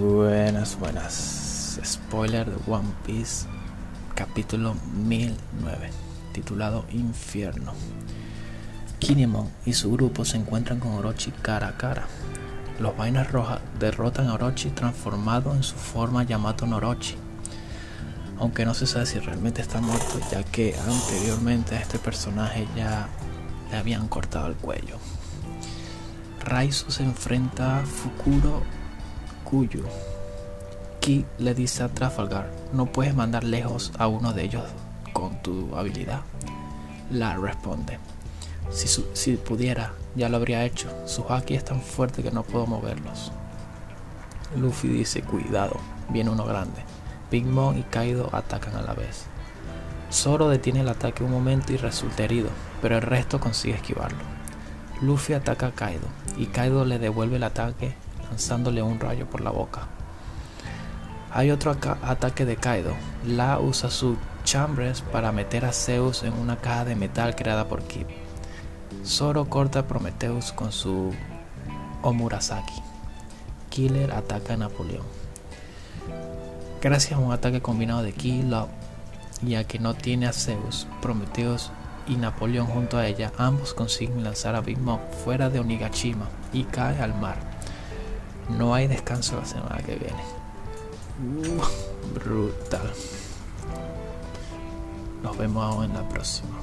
buenas. Spoiler de One Piece, capítulo 1009, titulado Infierno. Kinemon y su grupo se encuentran con Orochi cara a cara. Los vainas rojas derrotan a Orochi transformado en su forma Yamato Norochi. Aunque no se sabe si realmente está muerto, ya que anteriormente a este personaje ya le habían cortado el cuello. Raizo se enfrenta a Fukuro Kuyu. Ki le dice a Trafalgar, no puedes mandar lejos a uno de ellos con tu habilidad. La responde, si, si pudiera, ya lo habría hecho. Su haki es tan fuerte que no puedo moverlos. Luffy dice, cuidado, viene uno grande. Big Mom y Kaido atacan a la vez. Zoro detiene el ataque un momento y resulta herido, pero el resto consigue esquivarlo. Luffy ataca a Kaido y Kaido le devuelve el ataque lanzándole un rayo por la boca. Hay otro ataque de Kaido. La usa su Chambres para meter a Zeus en una caja de metal creada por Kid. Zoro corta a Prometheus con su Omurasaki. Killer ataca a Napoleón. Gracias a un ataque combinado de Ki y a que no tiene a Zeus, Prometheus y Napoleón junto a ella, ambos consiguen lanzar a Big Mom fuera de Onigashima y cae al mar. No hay descanso la semana que viene. Uh, brutal. Nos vemos en la próxima.